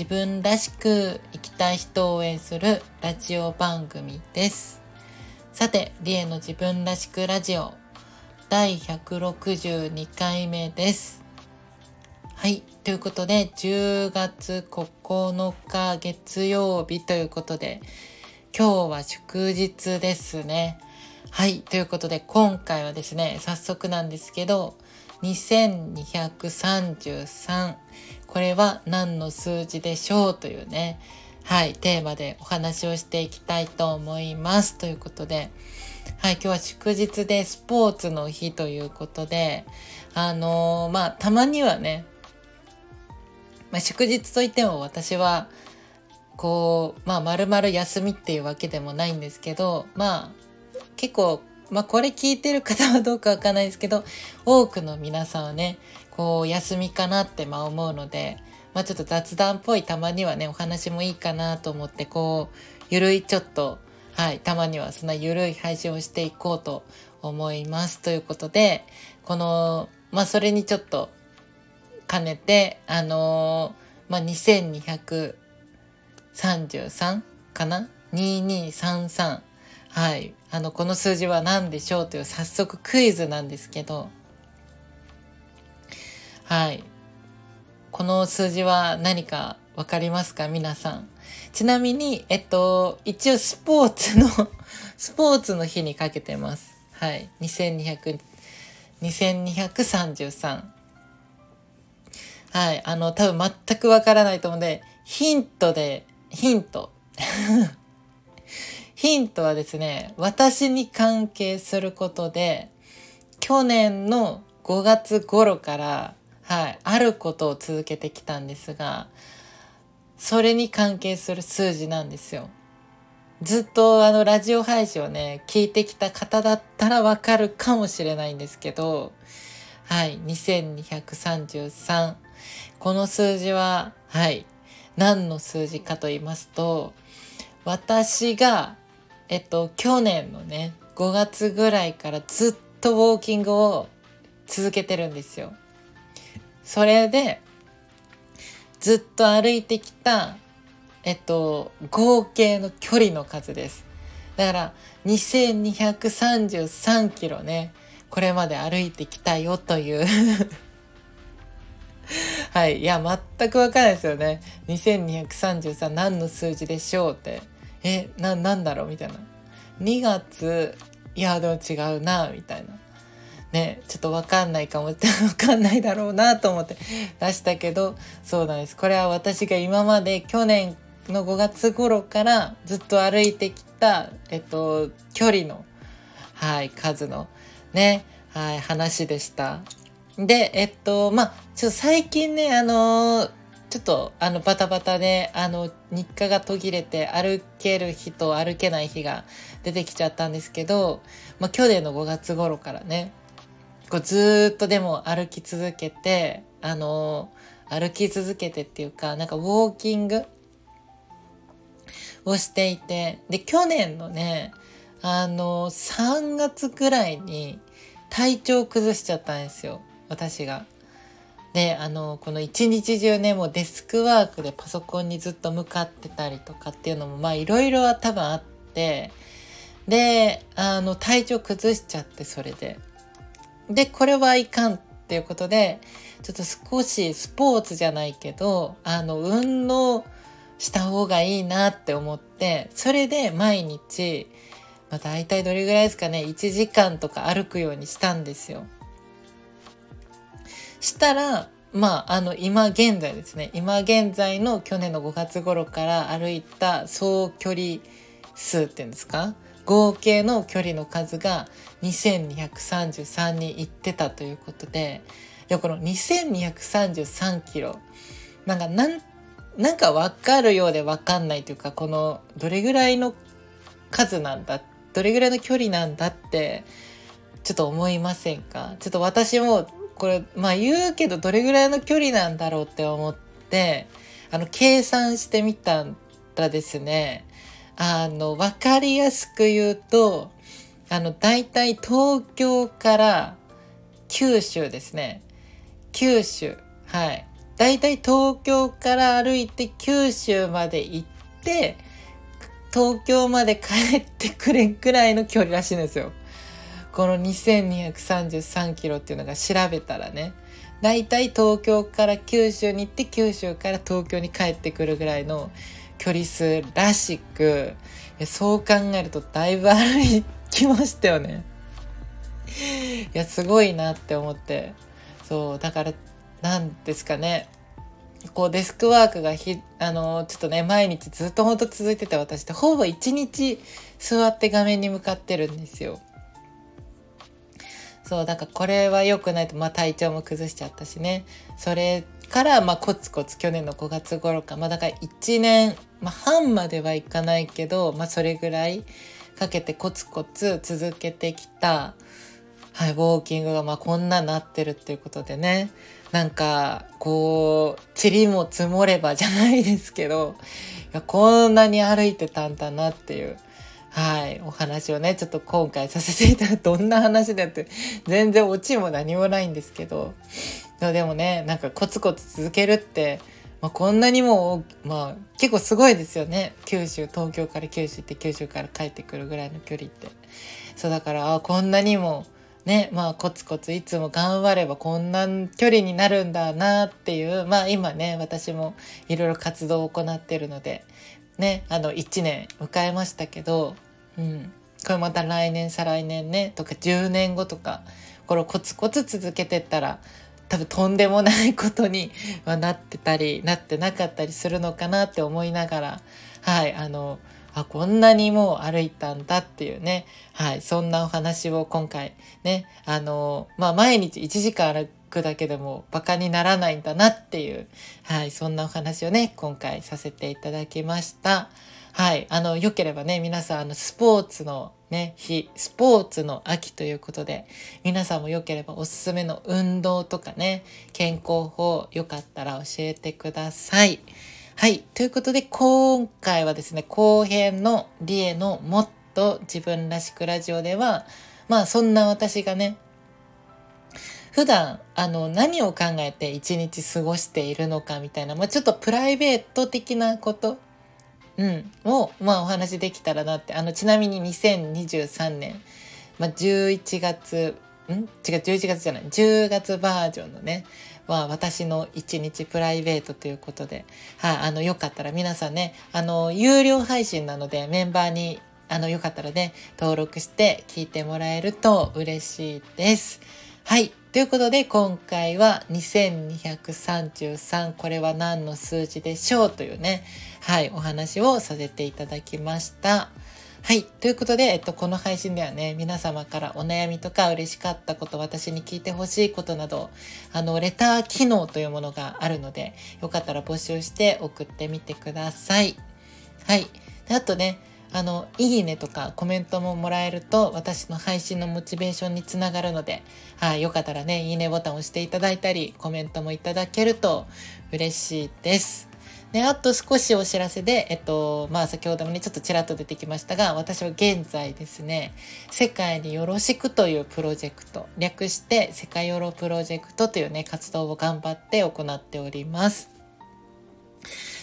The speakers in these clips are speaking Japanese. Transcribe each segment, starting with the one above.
自分らしく生きたい人を応援するラジオ番組です。さて、リエの自分らしくラジオ第162回目です。はい。ということで、10月9日月曜日ということで、今日は祝日ですね。はい。ということで、今回はですね、早速なんですけど、2233。これは何の数字でしょうというね、はい、テーマでお話をしていきたいと思います。ということで、はい、今日は祝日でスポーツの日ということで、あのー、まあ、たまにはね、まあ、祝日といっても私は、こう、まあ、丸々休みっていうわけでもないんですけど、まあ、結構、まあ、これ聞いてる方はどうかわかんないですけど、多くの皆さんはね、こう、休みかなってまあ思うので、まあ、ちょっと雑談っぽいたまにはね、お話もいいかなと思って、こう、ゆるいちょっと、はい、たまにはそんなゆるい配信をしていこうと思います。ということで、この、まあ、それにちょっと兼ねて、あのー、まあ、2233かな ?2233。はい。あの、この数字は何でしょうという早速クイズなんですけど、はい。この数字は何かわかりますか？皆さん。ちなみに、えっと、一応スポーツの スポーツの日にかけてます。はい。2200、2233。はい。あの、多分全くわからないと思うんで、ヒントで、ヒント。ヒントはですね、私に関係することで、去年の5月頃から、はい、あることを続けてきたんですが、それに関係する数字なんですよ。ずっとあのラジオ配信をね、聞いてきた方だったらわかるかもしれないんですけど、はい、2233。この数字は、はい、何の数字かと言いますと、私が、えっと、去年のね、5月ぐらいからずっとウォーキングを続けてるんですよ。それで、ずっと歩いてきた、えっと、合計の距離の数です。だから、2233キロね、これまで歩いてきたよという はい。いや、全くわかんないですよね。2233何の数字でしょうって。え、な、なんだろう？みたいな。2月、いや、でも違うな、みたいな。ね、ちょっとわかんないかも、わかんないだろうなと思って出したけど、そうなんです。これは私が今まで去年の5月頃からずっと歩いてきた、えっと、距離の、はい、数のね、はい、話でした。で、えっと、まあ、ちょ最近ね、あのちょっと、あの、バタバタで、あの、日課が途切れて、歩ける日と歩けない日が出てきちゃったんですけど、まあ、去年の5月頃からね、こうずっとでも歩き続けて、あの、歩き続けてっていうか、なんかウォーキングをしていて、で、去年のね、あの、3月ぐらいに体調崩しちゃったんですよ、私が。で、あの、この一日中ね、もうデスクワークでパソコンにずっと向かってたりとかっていうのも、まあいろいろは多分あって、で、あの、体調崩しちゃって、それで。で、これはいかんっていうことで、ちょっと少しスポーツじゃないけど、あの、運動した方がいいなって思って、それで毎日、まあ大体どれぐらいですかね、1時間とか歩くようにしたんですよ。したら、まあ、あの、今現在ですね、今現在の去年の5月頃から歩いた総距離数っていうんですか合計の距離の数が2233に行ってたということで、いや、この2233キロ、なんかなんなんか分かるようで分かんないというかこのどれぐらいの数なんだどれぐらいの距離なんだってちょっと思いませんか？ちょっと私もこれまあ言うけどどれぐらいの距離なんだろうって思ってあの計算してみたらですね。あの分かりやすく言うとあの大体東京から九州ですね。九州。はい。大体東京から歩いて九州まで行って東京まで帰ってくれくらいの距離らしいんですよ。この2233キロっていうのが調べたらね。大体東京から九州に行って九州から東京に帰ってくるぐらいの距離数らしくそう考えるとだいぶ歩きましたよね。いやすごいなって思ってそうだから何ですかねこうデスクワークがひあのちょっとね毎日ずっとほんと続いてて私ってほぼ一日座って画面に向かってるんですよ。そうだからこれは良くないと、まあ、体調も崩しちゃったしねそれからまあコツコツ去年の5月頃かまあだから1年、まあ、半まではいかないけど、まあ、それぐらいかけてコツコツ続けてきたはい、ウォーキングがまあこんななってるっていうことでね、なんか、こう、塵も積もればじゃないですけど、いやこんなに歩いてたんだなっていう、はい、お話をね、ちょっと今回させていただいて、どんな話だって、全然オチも何もないんですけど、でもね、なんかコツコツ続けるって、まあ、こんなにも、まあ、結構すごいですよね。九州、東京から九州って九州から帰ってくるぐらいの距離って。そうだから、あこんなにも、ね、まあコツコツいつも頑張ればこんな距離になるんだなっていう、まあ今ね、私もいろいろ活動を行ってるので、ね、あの1年迎えましたけど、うん。これまた来年、再来年ね、とか10年後とか、これをコツコツ続けてったら、多分とんでもないことにはなってたり、なってなかったりするのかなって思いながら、はい、あの、あ、こんなにもう歩いたんだっていうね。はい。そんなお話を今回ね、あの、まあ、毎日1時間歩くだけでもバカにならないんだなっていう、はい。そんなお話をね、今回させていただきました。はい。あの、良ければね、皆さん、あの、スポーツのね、日、スポーツの秋ということで、皆さんも良ければおすすめの運動とかね、健康法、よかったら教えてください。はい。ということで、今回はですね、後編のリエのもっと自分らしくラジオでは、まあそんな私がね、普段、あの、何を考えて一日過ごしているのかみたいな、まあちょっとプライベート的なこと、うん、を、まあお話できたらなって、あの、ちなみに2023年、まあ11月、ん？違う、11月じゃない、10月バージョンのね、は私の一日プライベートということで、はい、あ、の、よかったら皆さんね、あの、有料配信なのでメンバーに、あの、よかったらね、登録して聞いてもらえると嬉しいです。はい。ということで、今回は2233、これは何の数字でしょうというね、はい、お話をさせていただきました。はい。ということで、えっと、この配信ではね、皆様からお悩みとか嬉しかったこと、私に聞いてほしいことなど、あの、レター機能というものがあるので、よかったら募集して送ってみてください。はい。であとね、あの、いいねとかコメントももらえると、私の配信のモチベーションにつながるので、はい、よかったらね、いいねボタンを押していただいたり、コメントもいただけると嬉しいです。で、あと少しお知らせで、えっと、まあ先ほどもね、ちょっとちらっと出てきましたが、私は現在ですね、世界によろしくというプロジェクト、略して世界よろプロジェクトというね、活動を頑張って行っております。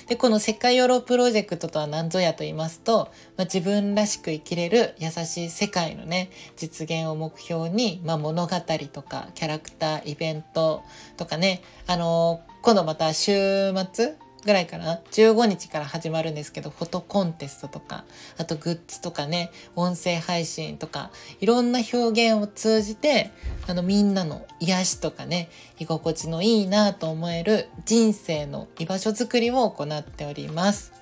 で、この世界ヨロプロジェクトとは何ぞやと言いますと、まあ、自分らしく生きれる優しい世界のね、実現を目標に、まあ、物語とかキャラクター、イベントとかね、あのー、今度また週末ぐらいかな15日から始まるんですけどフォトコンテストとかあとグッズとかね音声配信とかいろんな表現を通じてあのみんなの癒しとかね居心地のいいなと思える人生の居場所づくりを行っております。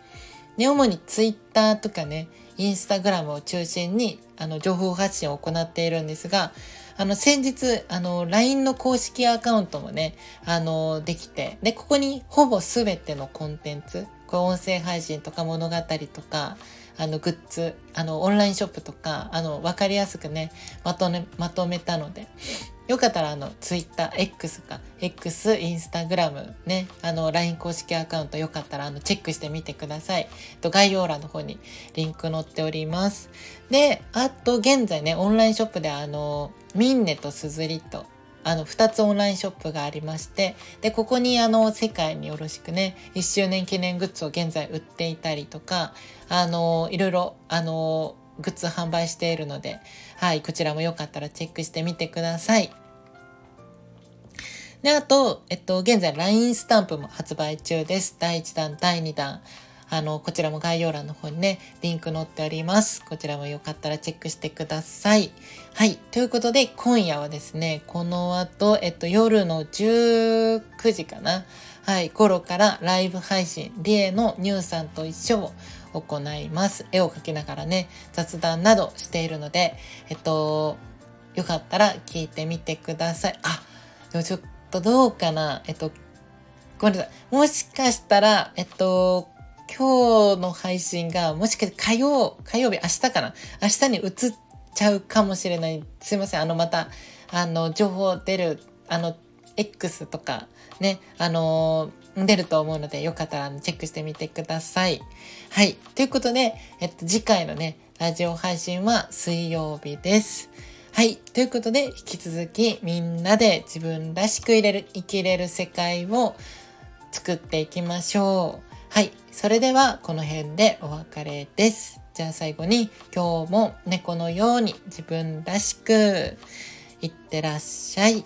で主にツイッターとかねインスタグラムを中心にあの情報発信を行っているんですがあの、先日、あの、LINE の公式アカウントもね、あの、できて、で、ここにほぼ全てのコンテンツ、こう音声配信とか物語とか、あの、グッズ、あの、オンラインショップとか、あの、わかりやすくね、まとめ、まとめたので、よかったらあの、ツイッター、X か、X、インスタグラムね、あの、LINE 公式アカウントよかったらあの、チェックしてみてください。と、概要欄の方にリンク載っております。で、あと、現在ね、オンラインショップであの、ミンネとスズリと、あの、二つオンラインショップがありまして、で、ここにあの、世界によろしくね、一周年記念グッズを現在売っていたりとか、あの、いろいろ、あの、グッズ販売しているので、はい、こちらもよかったらチェックしてみてください。で、あと、えっと、現在 LINE スタンプも発売中です。第1弾、第2弾。あの、こちらも概要欄の方にね、リンク載っております。こちらもよかったらチェックしてください。はい。ということで、今夜はですね、この後、えっと、夜の19時かな。はい、頃からライブ配信、リエのニューさんと一緒を行います。絵を描きながらね、雑談などしているので、えっと、よかったら聞いてみてください。あ、でもちょっとどうかなえっと、ごめんなさい。もしかしたら、えっと、今日の配信が、もしかして火曜、火曜日、明日かな？明日に移っちゃうかもしれない。すいません。あの、また、あの、情報出る、あの、X とか、ね、あのー、出ると思うので、よかったらチェックしてみてください。はい。ということで、えっと、次回のね、ラジオ配信は水曜日です。はい。ということで、引き続きみんなで自分らしく入れる、生きれる世界を作っていきましょう。はい。それでは、この辺でお別れです。じゃあ最後に、今日も猫のように自分らしく、いってらっしゃい。